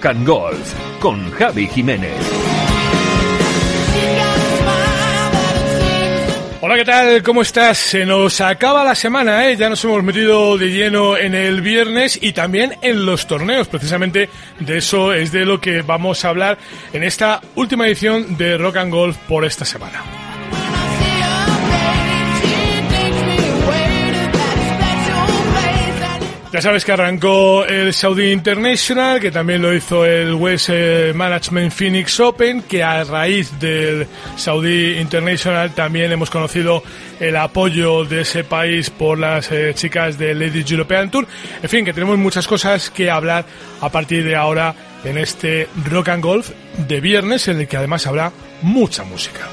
Rock and Golf con Javi Jiménez. Hola, ¿qué tal? ¿Cómo estás? Se nos acaba la semana, ¿eh? Ya nos hemos metido de lleno en el viernes y también en los torneos. Precisamente de eso es de lo que vamos a hablar en esta última edición de Rock and Golf por esta semana. Ya sabes que arrancó el Saudi International, que también lo hizo el West eh, Management Phoenix Open, que a raíz del Saudi International también hemos conocido el apoyo de ese país por las eh, chicas del Ladies European Tour. En fin, que tenemos muchas cosas que hablar a partir de ahora en este Rock and Golf de viernes, en el que además habrá mucha música.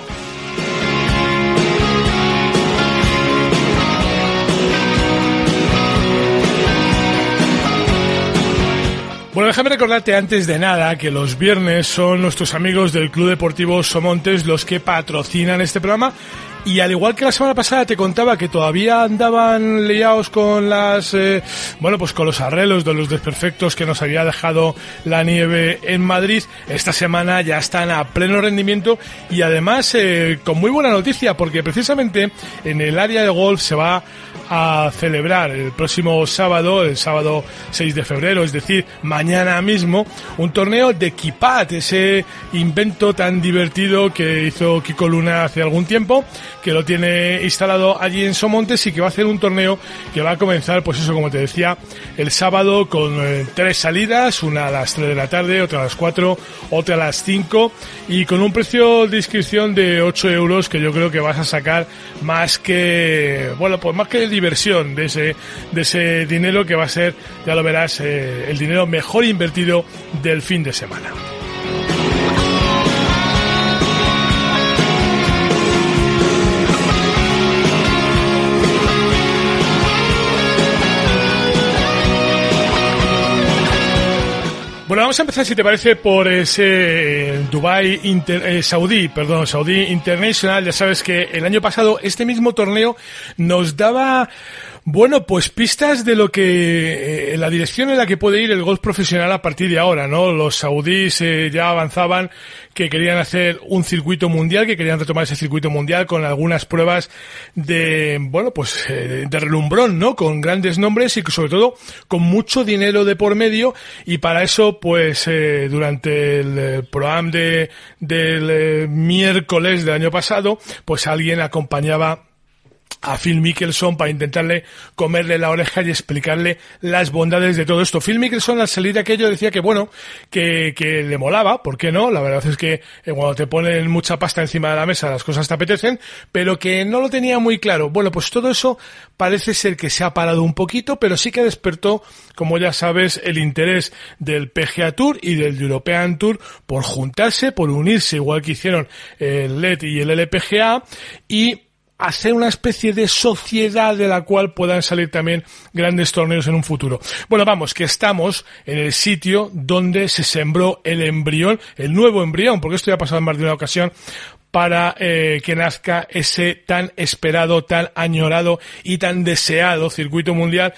Bueno, déjame recordarte antes de nada que los viernes son nuestros amigos del Club Deportivo Somontes los que patrocinan este programa y al igual que la semana pasada te contaba que todavía andaban liados con las, eh, bueno, pues con los arreglos de los desperfectos que nos había dejado la nieve en Madrid, esta semana ya están a pleno rendimiento y además eh, con muy buena noticia porque precisamente en el área de golf se va a celebrar el próximo sábado, el sábado 6 de febrero, es decir, mañana mismo, un torneo de Kipat, ese invento tan divertido que hizo Kiko Luna hace algún tiempo, que lo tiene instalado allí en Somontes y que va a hacer un torneo que va a comenzar, pues eso, como te decía, el sábado con eh, tres salidas, una a las 3 de la tarde, otra a las 4, otra a las 5 y con un precio de inscripción de 8 euros que yo creo que vas a sacar más que, bueno, pues más que diversión de ese, de ese dinero que va a ser, ya lo verás, eh, el dinero mejor invertido del fin de semana. Bueno, vamos a empezar, si te parece, por ese eh, Dubai Inter, eh, Saudí, perdón, Saudí International. Ya sabes que el año pasado este mismo torneo nos daba bueno, pues pistas de lo que, eh, la dirección en la que puede ir el golf profesional a partir de ahora, ¿no? Los saudíes eh, ya avanzaban que querían hacer un circuito mundial, que querían retomar ese circuito mundial con algunas pruebas de, bueno, pues eh, de relumbrón, ¿no? Con grandes nombres y sobre todo con mucho dinero de por medio y para eso, pues durante el programa de, del miércoles del año pasado, pues alguien acompañaba a Phil Mickelson para intentarle comerle la oreja y explicarle las bondades de todo esto. Phil Mickelson al salir de aquello decía que bueno, que, que le molaba, ¿por qué no? La verdad es que eh, cuando te ponen mucha pasta encima de la mesa las cosas te apetecen, pero que no lo tenía muy claro. Bueno, pues todo eso parece ser que se ha parado un poquito, pero sí que despertó, como ya sabes, el interés del PGA Tour y del European Tour por juntarse, por unirse, igual que hicieron el LED y el LPGA, y hacer una especie de sociedad de la cual puedan salir también grandes torneos en un futuro. Bueno, vamos, que estamos en el sitio donde se sembró el embrión, el nuevo embrión, porque esto ya ha pasado en más de una ocasión, para eh, que nazca ese tan esperado, tan añorado y tan deseado circuito mundial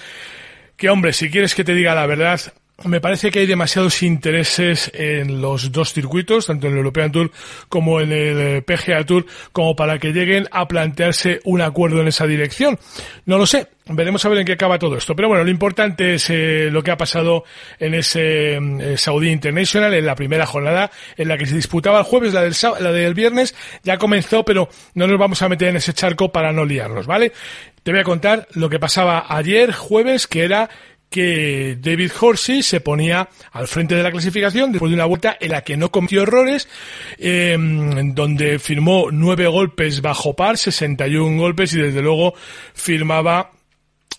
que hombre, si quieres que te diga la verdad, me parece que hay demasiados intereses en los dos circuitos, tanto en el European Tour como en el eh, PGA Tour, como para que lleguen a plantearse un acuerdo en esa dirección. No lo sé, veremos a ver en qué acaba todo esto. Pero bueno, lo importante es eh, lo que ha pasado en ese eh, Saudi International, en la primera jornada, en la que se disputaba el jueves, la del, la del viernes, ya comenzó, pero no nos vamos a meter en ese charco para no liarnos, ¿vale? Te voy a contar lo que pasaba ayer, jueves, que era que David Horsey se ponía al frente de la clasificación después de una vuelta en la que no cometió errores, eh, donde firmó nueve golpes bajo par, 61 golpes y desde luego firmaba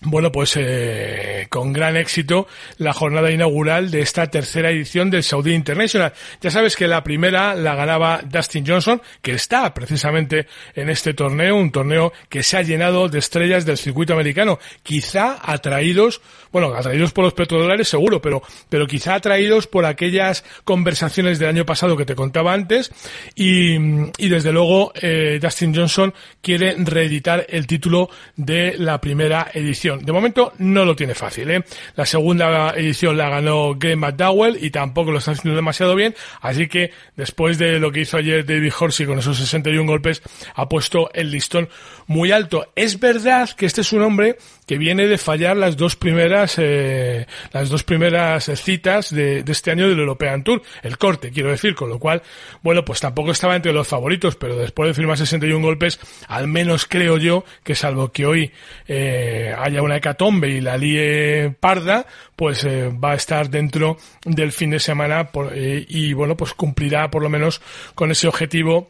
bueno, pues eh, con gran éxito la jornada inaugural de esta tercera edición del Saudi International. Ya sabes que la primera la ganaba Dustin Johnson, que está precisamente en este torneo, un torneo que se ha llenado de estrellas del circuito americano, quizá atraídos, bueno, atraídos por los petrodólares seguro, pero, pero quizá atraídos por aquellas conversaciones del año pasado que te contaba antes y, y desde luego eh, Dustin Johnson quiere reeditar el título de la primera edición. De momento no lo tiene fácil, ¿eh? La segunda edición la ganó Glenn McDowell y tampoco lo está haciendo demasiado bien, así que después de lo que hizo ayer David Horsey con esos 61 golpes, ha puesto el listón muy alto. Es verdad que este es un hombre que viene de fallar las dos primeras eh, las dos primeras citas de, de, este año del European Tour, el corte, quiero decir, con lo cual, bueno, pues tampoco estaba entre los favoritos, pero después de firmar 61 golpes, al menos creo yo que salvo que hoy eh, haya una hecatombe y la líe parda, pues eh, va a estar dentro del fin de semana por, eh, y bueno, pues cumplirá por lo menos con ese objetivo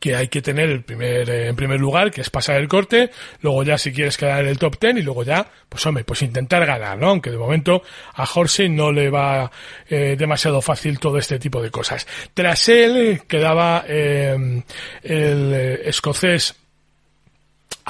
que hay que tener el primer, eh, en primer lugar, que es pasar el corte, luego ya si quieres quedar en el top ten y luego ya, pues hombre, pues intentar ganar, ¿no? Aunque de momento a Horsey no le va eh, demasiado fácil todo este tipo de cosas. Tras él quedaba eh, el escocés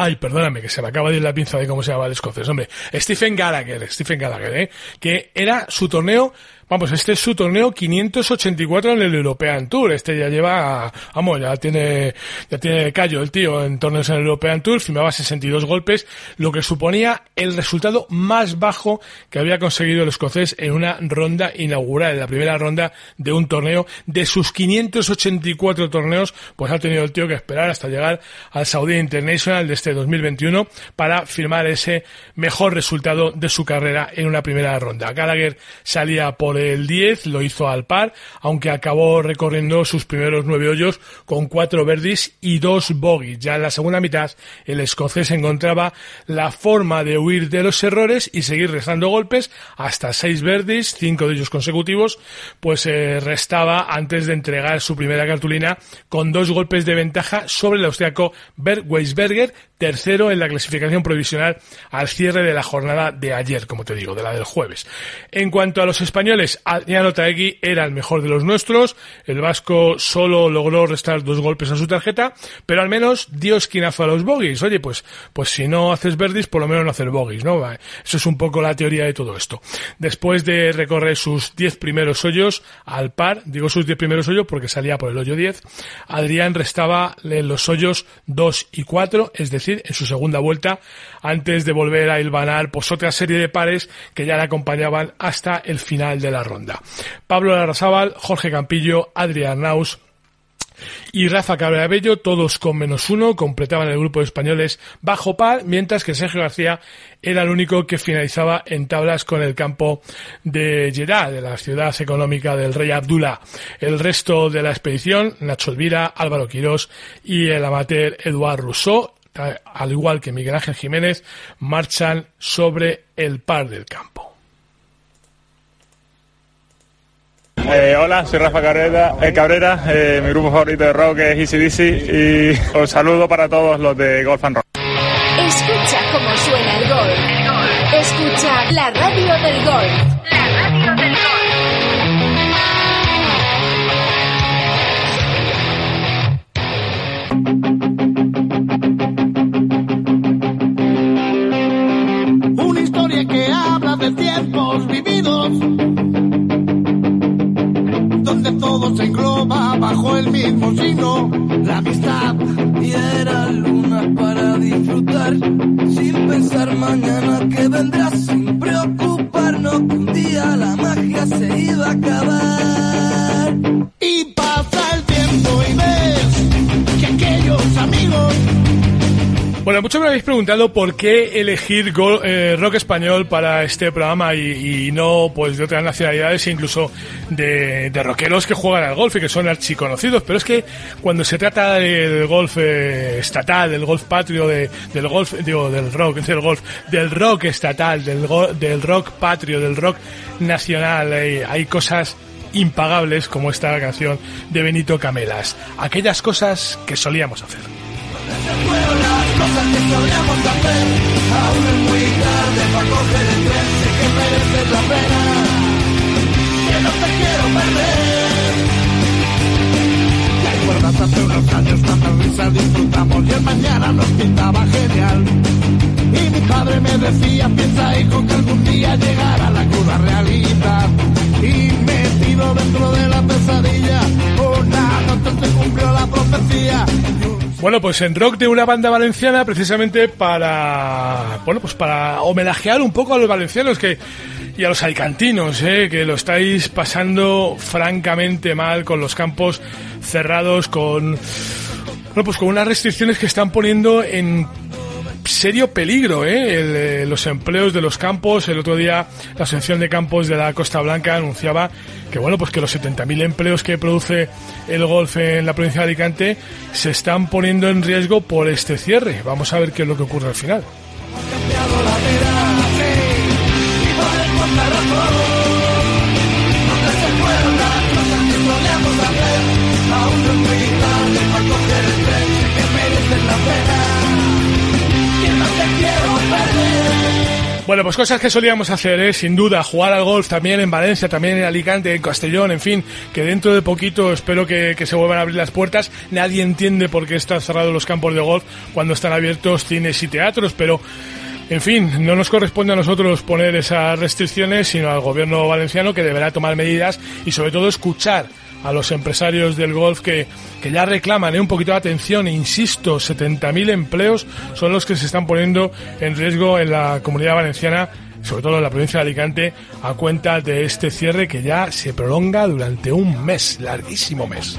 Ay, perdóname, que se me acaba de ir la pinza de cómo se llama el escocés. Hombre, Stephen Gallagher, Stephen Gallagher, ¿eh? Que era su torneo Vamos, este es su torneo 584 en el European Tour. Este ya lleva, vamos, ya tiene, ya tiene callo el tío en torneos en el European Tour. Firmaba 62 golpes, lo que suponía el resultado más bajo que había conseguido el escocés en una ronda inaugural, en la primera ronda de un torneo. De sus 584 torneos, pues ha tenido el tío que esperar hasta llegar al Saudi International de este 2021 para firmar ese mejor resultado de su carrera en una primera ronda. Gallagher salía por el 10, lo hizo al par, aunque acabó recorriendo sus primeros nueve hoyos con cuatro verdis y dos bogies. Ya en la segunda mitad, el escocés encontraba la forma de huir de los errores y seguir restando golpes hasta seis verdis, cinco de ellos consecutivos, pues eh, restaba antes de entregar su primera cartulina con dos golpes de ventaja sobre el austriaco Bert Weisberger, tercero en la clasificación provisional al cierre de la jornada de ayer, como te digo, de la del jueves. En cuanto a los españoles, Adriano Taegui era el mejor de los nuestros, el vasco solo logró restar dos golpes a su tarjeta, pero al menos dio esquinazo a los bogies. Oye, pues, pues si no haces verdis, por lo menos no hacer bogies, ¿no? Eso es un poco la teoría de todo esto. Después de recorrer sus diez primeros hoyos al par, digo sus diez primeros hoyos porque salía por el hoyo 10, Adrián restaba en los hoyos 2 y 4, es decir, en su segunda vuelta, antes de volver a hilvanar pues otra serie de pares que ya le acompañaban hasta el final de la ronda. Pablo Larrazábal, Jorge Campillo, Adrián Naus, y Rafa Cabrera todos con menos uno, completaban el grupo de españoles bajo par, mientras que Sergio García era el único que finalizaba en tablas con el campo de Jeddah, de la ciudad económica del rey Abdullah. El resto de la expedición, Nacho Elvira, Álvaro Quirós y el amateur Eduard Rousseau, al igual que Miguel Ángel Jiménez, marchan sobre el par del campo. Eh, hola, soy Rafa Cabrera, eh, Cabrera eh, mi grupo favorito de rock es Easy y os saludo para todos los de Golf and Rock. Escucha cómo suena el golf. Escucha la radio del golf. La radio del de tiempos vividos, donde todo se engloba bajo el mismo signo, la amistad. Y era luna para disfrutar, sin pensar mañana que vendrá, sin preocuparnos que un día la magia se iba a acabar. Y bueno, muchos me habéis preguntado por qué elegir eh, rock español para este programa y, no pues de otras nacionalidades e incluso de, rockeros que juegan al golf y que son archiconocidos. Pero es que cuando se trata del golf eh, estatal, del golf patrio, de, del golf, digo, del rock, del golf, del rock estatal, del, del rock patrio, del rock nacional, eh, hay cosas impagables como esta canción de Benito Camelas. Aquellas cosas que solíamos hacer cosas que solíamos hacer. Aún es muy tarde para coger el tren, sé que mereces la pena. Que no te quiero perder. ¿Te acuerdas hace unos años cuántas risas disfrutamos y el mañana nos pintaba genial? Y mi padre me decía, piensa hijo que algún día llegará la cruda realidad. Y metido dentro de la pesadilla, una noche se cumplió la profecía. Bueno, pues en rock de una banda valenciana precisamente para, bueno, pues para homenajear un poco a los valencianos que y a los alicantinos, eh, que lo estáis pasando francamente mal con los campos cerrados, con, bueno, pues con unas restricciones que están poniendo en serio peligro ¿eh? los empleos de los campos. El otro día la Asociación de Campos de la Costa Blanca anunciaba que bueno pues que los 70.000 empleos que produce el golf en la provincia de Alicante se están poniendo en riesgo por este cierre. Vamos a ver qué es lo que ocurre al final. Bueno, pues cosas que solíamos hacer, ¿eh? sin duda, jugar al golf también en Valencia, también en Alicante, en Castellón, en fin, que dentro de poquito espero que, se vuelvan a abrir las puertas. Nadie entiende por qué están cerrados los campos de golf cuando están abiertos cines y teatros, pero en fin, no nos corresponde a nosotros poner esas restricciones, sino al gobierno valenciano que deberá tomar medidas y sobre todo escuchar a los empresarios del golf que, que ya reclaman ¿eh? un poquito de atención. Insisto, 70.000 empleos son los que se están poniendo en riesgo en la comunidad valenciana sobre todo en la provincia de Alicante, a cuenta de este cierre que ya se prolonga durante un mes, larguísimo mes.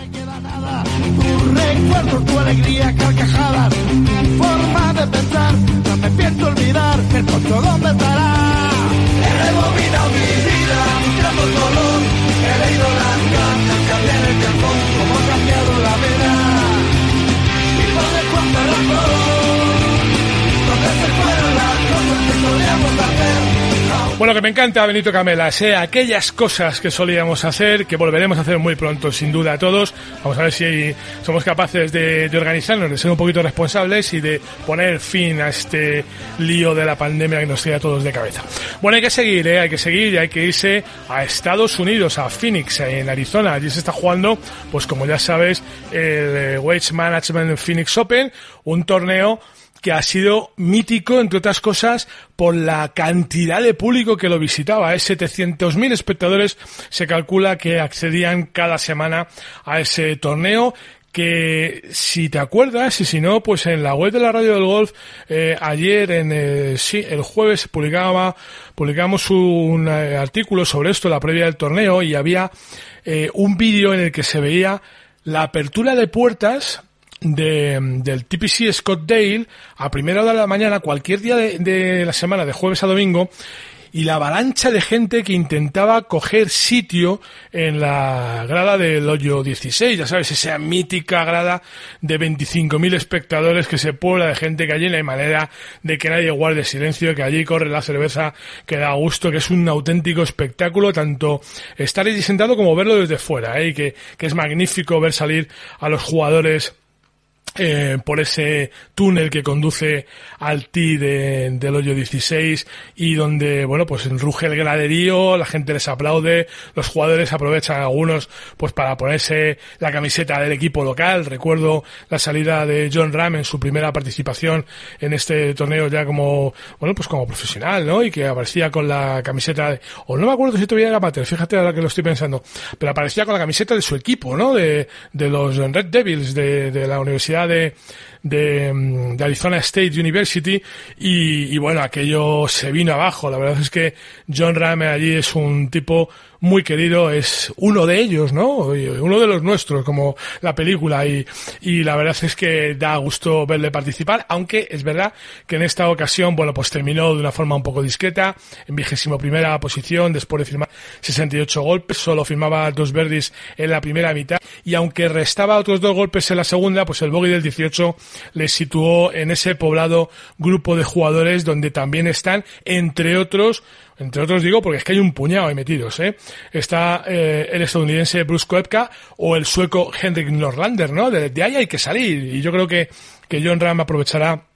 Bueno, que me encanta Benito Camela, sé aquellas cosas que solíamos hacer, que volveremos a hacer muy pronto, sin duda todos. Vamos a ver si somos capaces de, de, organizarnos, de ser un poquito responsables y de poner fin a este lío de la pandemia que nos tira a todos de cabeza. Bueno, hay que seguir, ¿eh? hay que seguir y hay que irse a Estados Unidos, a Phoenix, en Arizona. Allí se está jugando, pues como ya sabes, el Wage Management Phoenix Open, un torneo que ha sido mítico, entre otras cosas, por la cantidad de público que lo visitaba. 700.000 espectadores se calcula que accedían cada semana a ese torneo que si te acuerdas y si no, pues en la web de la radio del golf eh, ayer en el, sí, el jueves publicaba publicamos un eh, artículo sobre esto la previa del torneo y había eh, un vídeo en el que se veía la apertura de puertas de, del TPC Scott Dale a primera hora de la mañana, cualquier día de, la semana, de jueves a domingo, y la avalancha de gente que intentaba coger sitio en la grada del hoyo 16, ya sabes, esa mítica grada de 25.000 espectadores que se puebla de gente que allí no hay manera de que nadie guarde silencio, que allí corre la cerveza, que da gusto, que es un auténtico espectáculo, tanto estar allí sentado como verlo desde fuera, ¿eh? que, que es magnífico ver salir a los jugadores eh, por ese túnel que conduce al T del hoyo 16 y donde, bueno, pues ruge el graderío, la gente les aplaude, los jugadores aprovechan algunos pues para ponerse la camiseta del equipo local. Recuerdo la salida de John Ram en su primera participación en este torneo ya como, bueno, pues como profesional, ¿no? Y que aparecía con la camiseta, de, o no me acuerdo si todavía era amateur, fíjate ahora que lo estoy pensando, pero aparecía con la camiseta de su equipo, ¿no? De, de los Red Devils de, de la Universidad de, de, de Arizona State University y, bueno, aquello se vino abajo. La verdad es que John Rame allí es un tipo muy querido, es uno de ellos, ¿no? Uno de los nuestros, como la película, y, y la verdad es que da gusto verle participar, aunque es verdad que en esta ocasión, bueno, pues terminó de una forma un poco discreta, en vigésimo primera posición, después de firmar 68 golpes, solo firmaba dos verdis en la primera mitad, y aunque restaba otros dos golpes en la segunda, pues el bogey del 18 le situó en ese poblado grupo de jugadores donde también están, entre otros, entre otros digo porque es que hay un puñado ahí metidos, ¿eh? Está eh, el estadounidense Bruce Koepka o el sueco Henrik Norlander, ¿no? De, ahí hay que salir y yo creo que, que John Ram aprovechará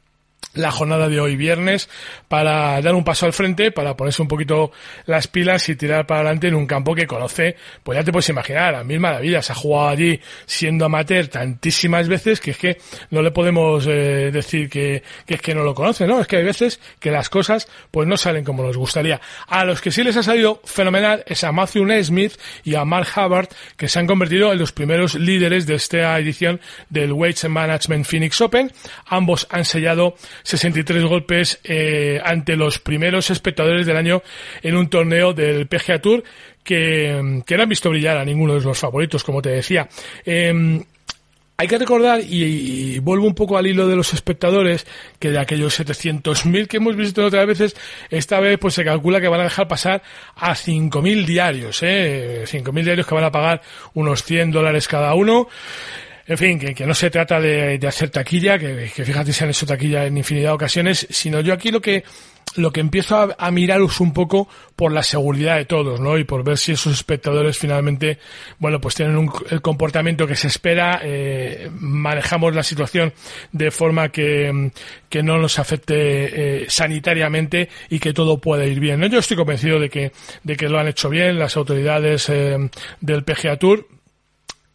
la jornada de hoy viernes para dar un paso al frente, para ponerse un poquito las pilas y tirar para adelante en un campo que conoce, pues ya te puedes imaginar, a mil maravillas, ha jugado allí siendo amateur tantísimas veces que es que no le podemos eh, decir que, que, es que no lo conoce, ¿no? Es que hay veces que las cosas pues no salen como nos gustaría. A los que sí les ha salido fenomenal es a Matthew Nesmith y a Mark Hubbard, que se han convertido en los primeros líderes de esta edición del Weights Management Phoenix Open. Ambos han sellado 63 golpes eh, ante los primeros espectadores del año en un torneo del PGA Tour que, que no han visto brillar a ninguno de los favoritos, como te decía. Eh, hay que recordar, y, vuelvo un poco al hilo de los espectadores, que de aquellos 700.000 que hemos visto otras veces, esta vez pues se calcula que van a dejar pasar a 5.000 diarios, ¿eh? 5.000 diarios que van a pagar unos 100 dólares cada uno. En fin, que, no se trata de, de hacer taquilla, que, que, fíjate se han hecho taquilla en infinidad de ocasiones, sino yo aquí lo que lo que empiezo a, a, miraros un poco por la seguridad de todos, ¿no? Y por ver si esos espectadores finalmente, bueno, pues tienen un, el comportamiento que se espera, eh, manejamos la situación de forma que, que no nos afecte eh, sanitariamente y que todo pueda ir bien. ¿no? Yo estoy convencido de que, de que lo han hecho bien las autoridades eh, del PGA Tour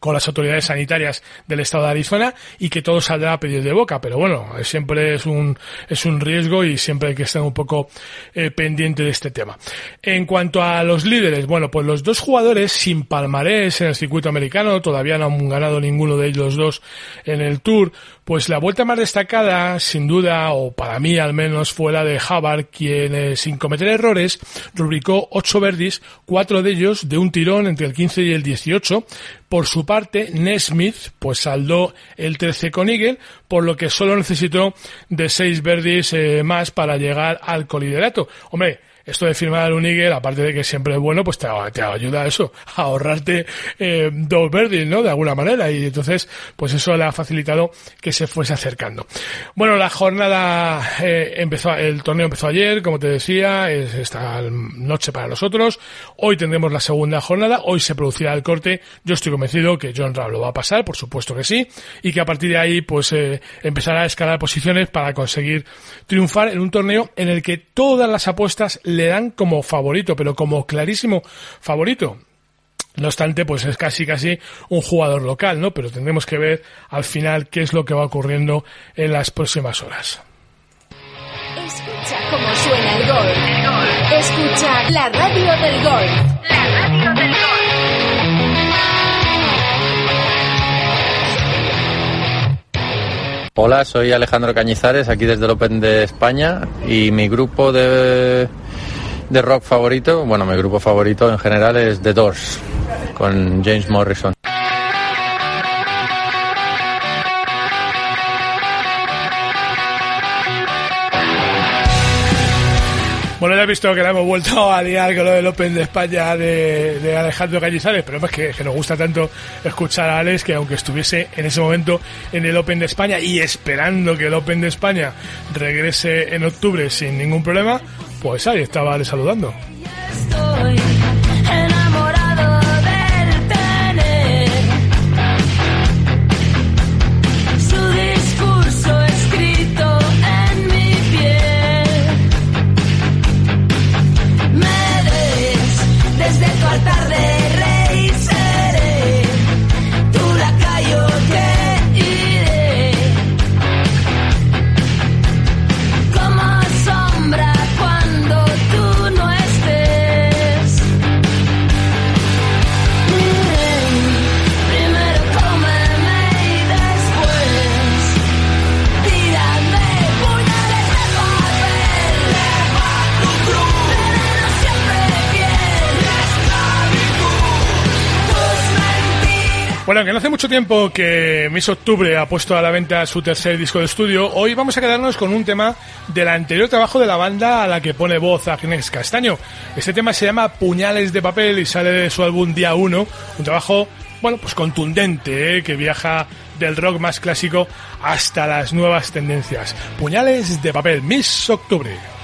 con las autoridades sanitarias del estado de Arizona y que todo saldrá a pedir de boca. Pero bueno, siempre es un, es un riesgo y siempre hay que estar un poco eh, pendiente de este tema. En cuanto a los líderes, bueno, pues los dos jugadores sin palmarés en el circuito americano, todavía no han ganado ninguno de ellos dos en el Tour, pues la vuelta más destacada, sin duda, o para mí al menos, fue la de Havard, quien sin cometer errores rubricó ocho verdis, cuatro de ellos de un tirón entre el 15 y el 18, por su parte, Nesmith pues saldó el 13 con Eagle, por lo que solo necesitó de seis verdis eh, más para llegar al coliderato. Hombre, esto de firmar un Eagle, aparte de que siempre es bueno, pues te, ayuda a eso, a ahorrarte eh, dos verdes, ¿no? De alguna manera. Y entonces, pues eso le ha facilitado que se fuese acercando. Bueno, la jornada eh, empezó, el torneo empezó ayer, como te decía, es esta noche para nosotros. Hoy tendremos la segunda jornada, hoy se producirá el corte. Yo estoy convencido que John Rahm lo va a pasar, por supuesto que sí, y que a partir de ahí, pues eh, empezará a escalar posiciones para conseguir triunfar en un torneo en el que todas las apuestas dan como favorito, pero como clarísimo favorito. No obstante, pues es casi casi un jugador local, ¿no? Pero tendremos que ver al final qué es lo que va ocurriendo en las próximas horas. Escucha cómo suena el gol. Escucha la radio del gol. La radio del gol. Hola, soy Alejandro Cañizares, aquí desde el Open de España y mi grupo de de rock favorito, bueno, mi grupo favorito en general es The Doors, con James Morrison. Bueno, ya he visto que la hemos vuelto a liar con lo del Open de España de, Alejandro Cañizares, pero es que, nos gusta tanto escuchar a Alex que aunque estuviese en ese momento en el Open de España y esperando que el Open de España regrese en octubre sin ningún problema, pues ahí estaba Alex saludando. No hace mucho tiempo que Miss Octubre ha puesto a la venta su tercer disco de estudio, hoy vamos a quedarnos con un tema del anterior trabajo de la banda a la que pone voz Agnes Castaño. Este tema se llama Puñales de Papel y sale de su álbum Día 1, un trabajo, bueno, pues contundente, ¿eh? que viaja del rock más clásico hasta las nuevas tendencias. Puñales de Papel, Miss Octubre.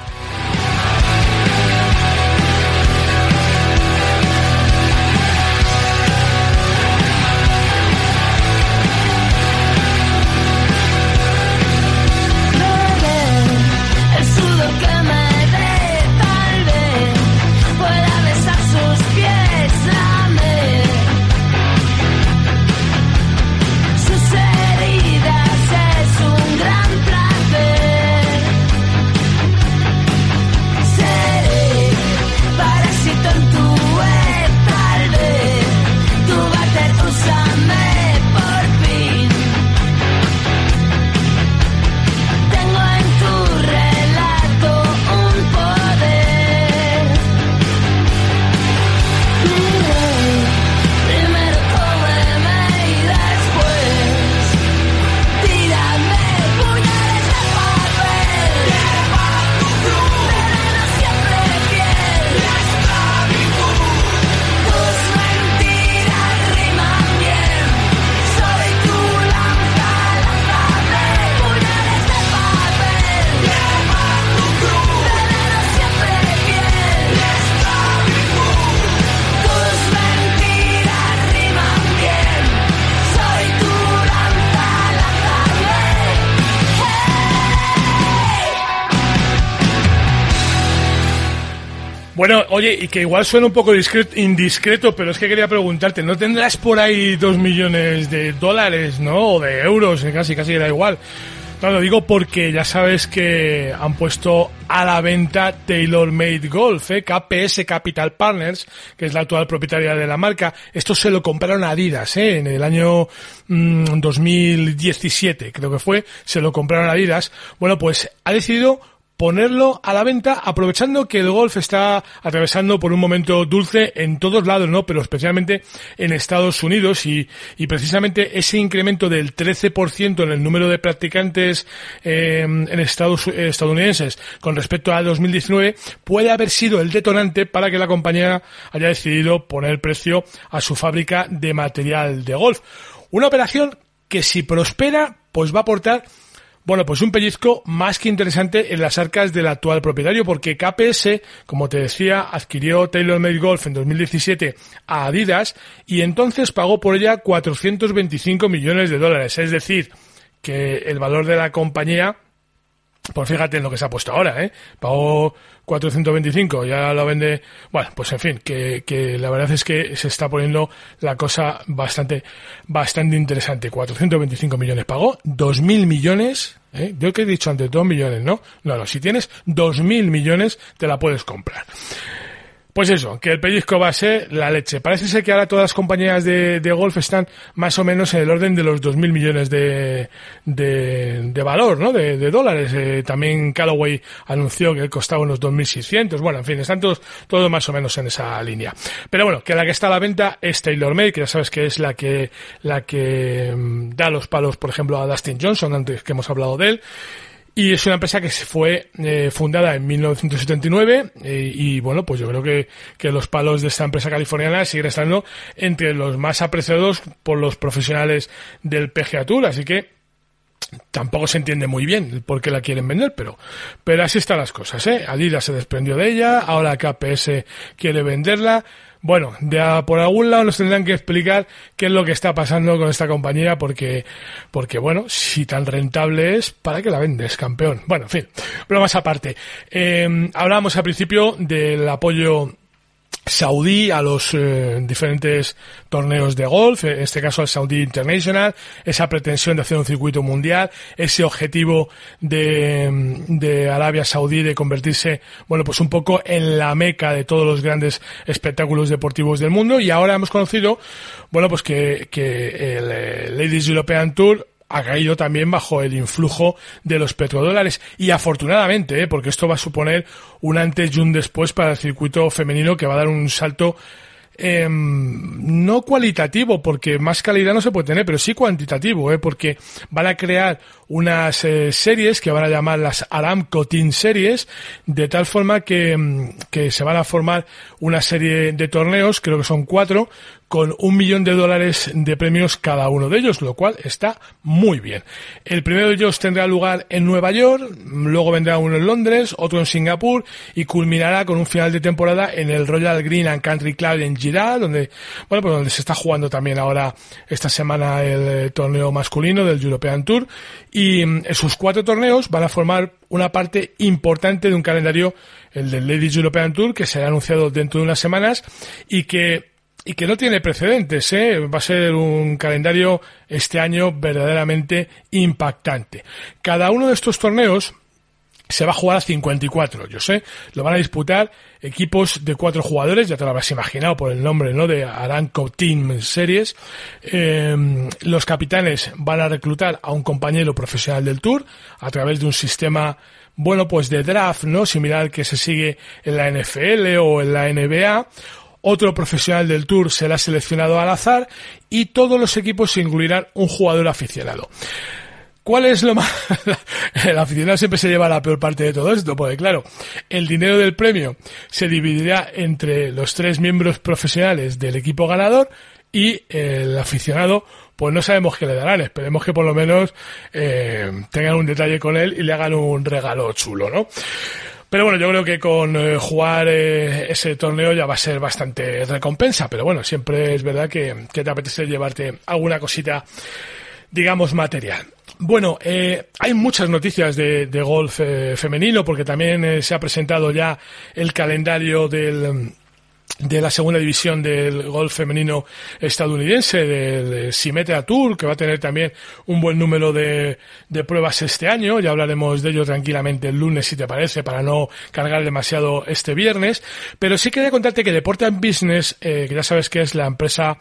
Oye, y que igual suena un poco discreto, indiscreto, pero es que quería preguntarte, ¿no tendrás por ahí dos millones de dólares, no? O de euros, casi, casi da igual. No, lo digo porque ya sabes que han puesto a la venta Taylor Made Golf, ¿eh? KPS Capital Partners, que es la actual propietaria de la marca. Esto se lo compraron a Adidas ¿eh? en el año 2017, mm, creo que fue, se lo compraron a Adidas. Bueno, pues ha decidido ponerlo a la venta aprovechando que el golf está atravesando por un momento dulce en todos lados, ¿no? Pero especialmente en Estados Unidos y, y precisamente ese incremento del 13% en el número de practicantes eh, en Estados estadounidenses con respecto a 2019 puede haber sido el detonante para que la compañía haya decidido poner precio a su fábrica de material de golf. Una operación que si prospera, pues va a aportar bueno, pues un pellizco más que interesante en las arcas del actual propietario, porque KPS, como te decía, adquirió TaylorMade Golf en 2017 a Adidas y entonces pagó por ella 425 millones de dólares. Es decir, que el valor de la compañía pues fíjate en lo que se ha puesto ahora, ¿eh? Pagó 425, ya lo vende. Bueno, pues en fin, que, que la verdad es que se está poniendo la cosa bastante, bastante interesante. 425 millones pagó, 2.000 millones, ¿eh? Yo que he dicho antes, 2 millones, ¿no? No, no, si tienes 2.000 millones, te la puedes comprar. Pues eso, que el pellizco va a ser la leche. Parece ser que ahora todas las compañías de, golf están más o menos en el orden de los 2.000 millones de, de, valor, ¿no? De, dólares. Eh, también Callaway anunció que costaba unos 2.600. Bueno, en fin, están todos, todos más o menos en esa línea. Pero bueno, que la que está a la venta es TaylorMade, que ya sabes que es la que, la que mm, da los palos, por ejemplo, a Dustin Johnson, antes que hemos hablado de él. Y es una empresa que fue eh, fundada en 1979 eh, y bueno, pues yo creo que, que los palos de esta empresa californiana siguen estando entre los más apreciados por los profesionales del PGA Tour, así que tampoco se entiende muy bien por qué la quieren vender, pero, pero así están las cosas, ¿eh? Adidas se desprendió de ella, ahora KPS quiere venderla, bueno, de por algún lado nos tendrán que explicar qué es lo que está pasando con esta compañía porque, porque bueno, si tan rentable es, ¿para qué la vendes, campeón? Bueno, en fin, más aparte. Eh, hablábamos al principio del apoyo saudí a los eh, diferentes torneos de golf, en este caso al Saudi International, esa pretensión de hacer un circuito mundial, ese objetivo de, de Arabia Saudí de convertirse, bueno, pues un poco en la meca de todos los grandes espectáculos deportivos del mundo. Y ahora hemos conocido, bueno, pues que, que el eh, Ladies European Tour ha caído también bajo el influjo de los petrodólares y afortunadamente, ¿eh? porque esto va a suponer un antes y un después para el circuito femenino que va a dar un salto eh, no cualitativo, porque más calidad no se puede tener, pero sí cuantitativo, ¿eh? porque van a crear unas eh, series que van a llamar las Aramco Team Series, de tal forma que, em, que se van a formar una serie de torneos, creo que son cuatro, con un millón de dólares de premios cada uno de ellos, lo cual está muy bien. El primero de ellos tendrá lugar en Nueva York, luego vendrá uno en Londres, otro en Singapur y culminará con un final de temporada en el Royal Green and Country Club en Girard, donde, bueno, pues donde se está jugando también ahora esta semana el eh, torneo masculino del European Tour y mm, sus cuatro torneos van a formar una parte importante de un calendario, el del Ladies European Tour, que será anunciado dentro de unas semanas y que y que no tiene precedentes, ¿eh? va a ser un calendario este año verdaderamente impactante. Cada uno de estos torneos se va a jugar a 54, yo sé, lo van a disputar equipos de cuatro jugadores, ya te lo habrás imaginado por el nombre, ¿no? De Aranco Team Series. Em, los capitanes van a reclutar a un compañero profesional del Tour a través de un sistema bueno, pues de draft, ¿no? Similar al que se sigue en la NFL o en la NBA otro profesional del Tour será seleccionado al azar y todos los equipos incluirán un jugador aficionado. ¿Cuál es lo más...? el aficionado siempre se lleva la peor parte de todo esto, porque claro, el dinero del premio se dividirá entre los tres miembros profesionales del equipo ganador y el aficionado, pues no sabemos qué le darán. Esperemos que por lo menos eh, tengan un detalle con él y le hagan un regalo chulo, ¿no? Pero bueno, yo creo que con eh, jugar eh, ese torneo ya va a ser bastante recompensa. Pero bueno, siempre es verdad que, te apetece llevarte alguna cosita, digamos, material. Bueno, eh, hay muchas noticias de, de golf eh, femenino porque también eh, se ha presentado ya el calendario del de la segunda división del golf femenino estadounidense, del Symetra Tour, que va a tener también un buen número de, de, pruebas este año. Ya hablaremos de ello tranquilamente el lunes, si te parece, para no cargar demasiado este viernes. Pero sí quería contarte que Deporte Business, eh, que ya sabes que es la empresa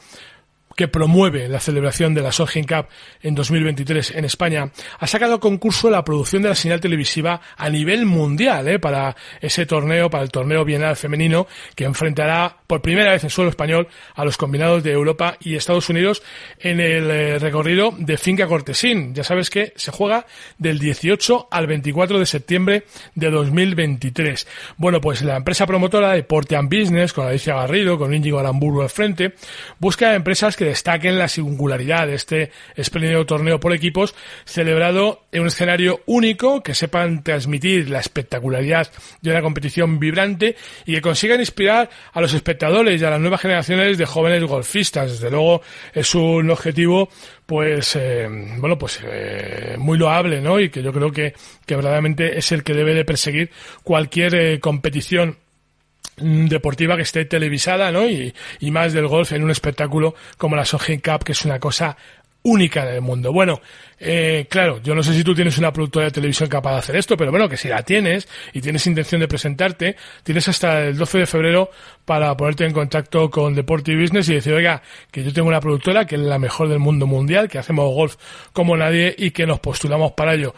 que promueve la celebración de la Solheim Cup en 2023 en España, ha sacado concurso la producción de la señal televisiva a nivel mundial ¿eh? para ese torneo, para el torneo bienal femenino que enfrentará por primera vez en suelo español a los combinados de Europa y Estados Unidos en el eh, recorrido de Finca Cortesín. Ya sabes que se juega del 18 al 24 de septiembre de 2023. Bueno, pues la empresa promotora de Porte and Business, con Alicia Garrido, con Íñigo Aramburu al frente, busca empresas que destaquen la singularidad de este espléndido torneo por equipos celebrado en un escenario único, que sepan transmitir la espectacularidad de una competición vibrante y que consigan inspirar a los espectadores y a las nuevas generaciones de jóvenes golfistas. Desde luego es un objetivo pues eh, bueno pues eh, muy loable no y que yo creo que, que verdaderamente es el que debe de perseguir cualquier eh, competición deportiva que esté televisada, ¿no? Y, y, más del golf en un espectáculo como la Solheim Cup, que es una cosa única en el mundo. Bueno, eh, claro, yo no sé si tú tienes una productora de televisión capaz de hacer esto, pero bueno, que si la tienes y tienes intención de presentarte, tienes hasta el 12 de febrero para ponerte en contacto con Deporte Business y decir, oiga, que yo tengo una productora que es la mejor del mundo mundial, que hacemos golf como nadie y que nos postulamos para ello.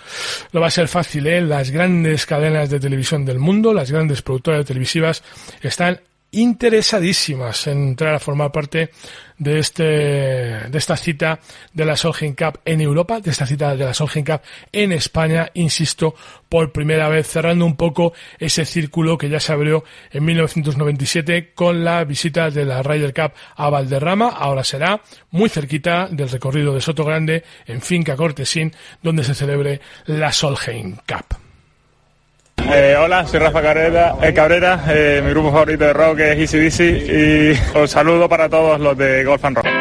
Lo va a ser fácil, ¿eh? Las grandes cadenas de televisión del mundo, las grandes productoras televisivas están interesadísimas en entrar a formar parte de este de esta cita de la Solheim Cup en Europa, de esta cita de la Solheim Cup en España, insisto, por primera vez cerrando un poco ese círculo que ya se abrió en 1997 con la visita de la Ryder Cup a Valderrama, ahora será muy cerquita del recorrido de Soto Grande en Finca Cortesín, donde se celebre la Solheim Cup. Eh, hola, soy Rafa Cabrera, eh, Cabrera eh, mi grupo favorito de rock es Easy Dizzy y os saludo para todos los de Golf and Rock.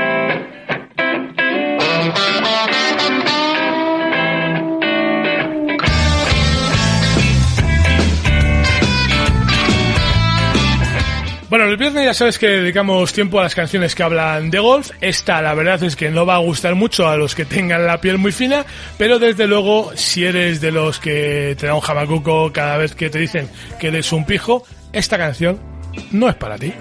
Bueno, el viernes ya sabes que dedicamos tiempo a las canciones que hablan de golf. Esta, la verdad es que no va a gustar mucho a los que tengan la piel muy fina, pero desde luego, si eres de los que te da un jamacuco cada vez que te dicen que eres un pijo, esta canción no es para ti.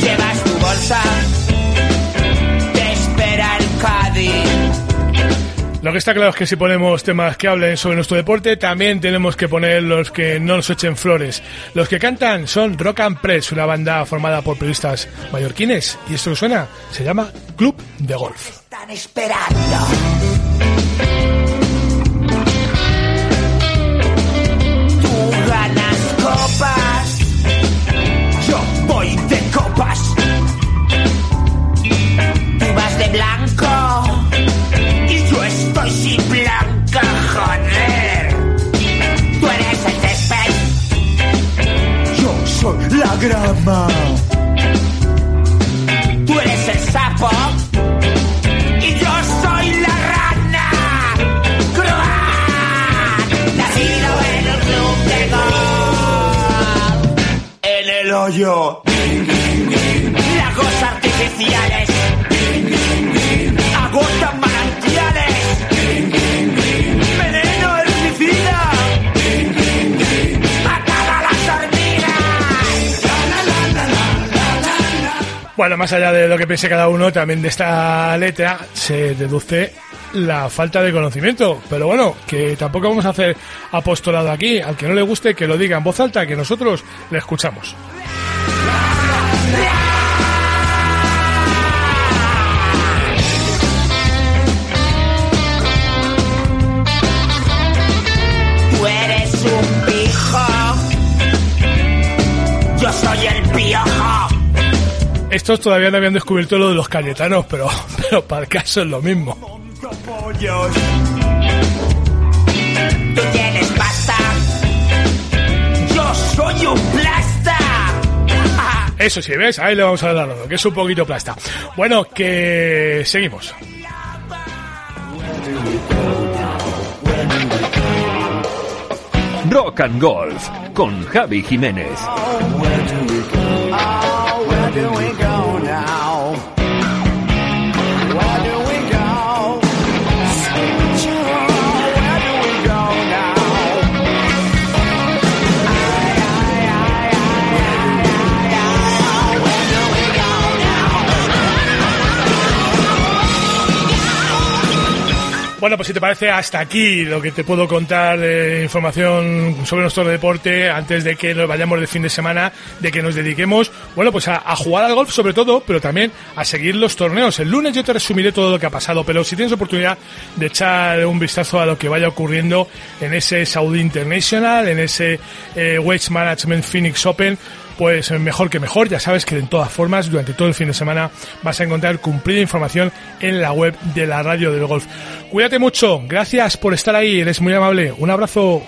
Llevas tu bolsa, te espera el. Lo que está claro es que si ponemos temas que hablen sobre nuestro deporte, también tenemos que poner los que no nos echen flores. Los que cantan son Rock and Press, una banda formada por periodistas mallorquines. Y esto que suena se llama Club de Golf. Están esperando. Tú ganas copas, yo voy de copas. Tú vas de blanco soy la grama. Tú eres el sapo y yo soy la rana. ¡Croat! Nacido en el club de golf. En el hoyo. Lagos artificiales. Bueno, más allá de lo que piense cada uno, también de esta letra se deduce la falta de conocimiento. Pero bueno, que tampoco vamos a hacer apostolado aquí. Al que no le guste, que lo diga en voz alta, que nosotros le escuchamos. Estos todavía no habían descubierto lo de los cayetanos, pero, pero para el caso es lo mismo. pollos. Tú tienes pasta. Yo soy un plasta. Eso sí, ¿ves? Ahí le vamos a dar que es un poquito plasta. Bueno, que seguimos. Rock and Golf con Javi Jiménez. Bueno, pues si te parece, hasta aquí lo que te puedo contar de información sobre nuestro deporte antes de que nos vayamos de fin de semana, de que nos dediquemos, bueno, pues a, jugar al golf sobre todo, pero también a seguir los torneos. El lunes yo te resumiré todo lo que ha pasado, pero si tienes oportunidad de echar un vistazo a lo que vaya ocurriendo en ese Saudi International, en ese eh, Management Phoenix Open, pues mejor que mejor. Ya sabes que de todas formas, durante todo el fin de semana vas a encontrar cumplida información en la web de la radio del golf. Cuídate mucho, gracias por estar ahí, eres muy amable. Un abrazo.